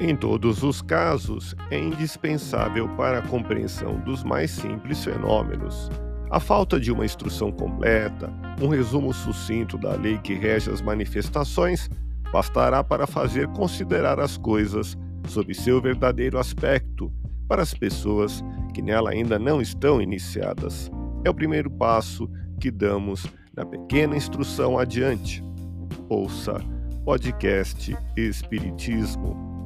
Em todos os casos, é indispensável para a compreensão dos mais simples fenômenos. A falta de uma instrução completa, um resumo sucinto da lei que rege as manifestações, bastará para fazer considerar as coisas sob seu verdadeiro aspecto para as pessoas que nela ainda não estão iniciadas. É o primeiro passo que damos na pequena instrução adiante. Ouça podcast Espiritismo